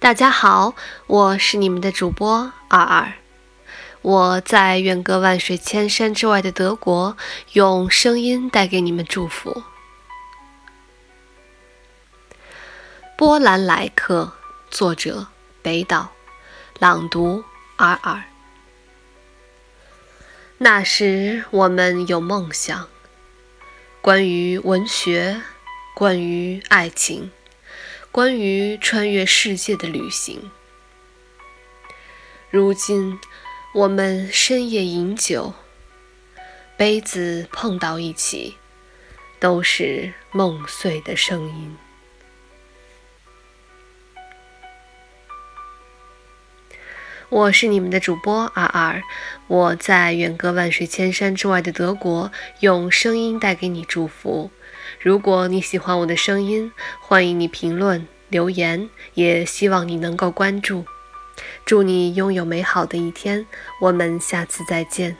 大家好，我是你们的主播二二，我在远隔万水千山之外的德国，用声音带给你们祝福。波兰来客，作者北岛，朗读二二。那时我们有梦想，关于文学，关于爱情。关于穿越世界的旅行。如今，我们深夜饮酒，杯子碰到一起，都是梦碎的声音。我是你们的主播阿尔，我在远隔万水千山之外的德国，用声音带给你祝福。如果你喜欢我的声音，欢迎你评论留言，也希望你能够关注。祝你拥有美好的一天，我们下次再见。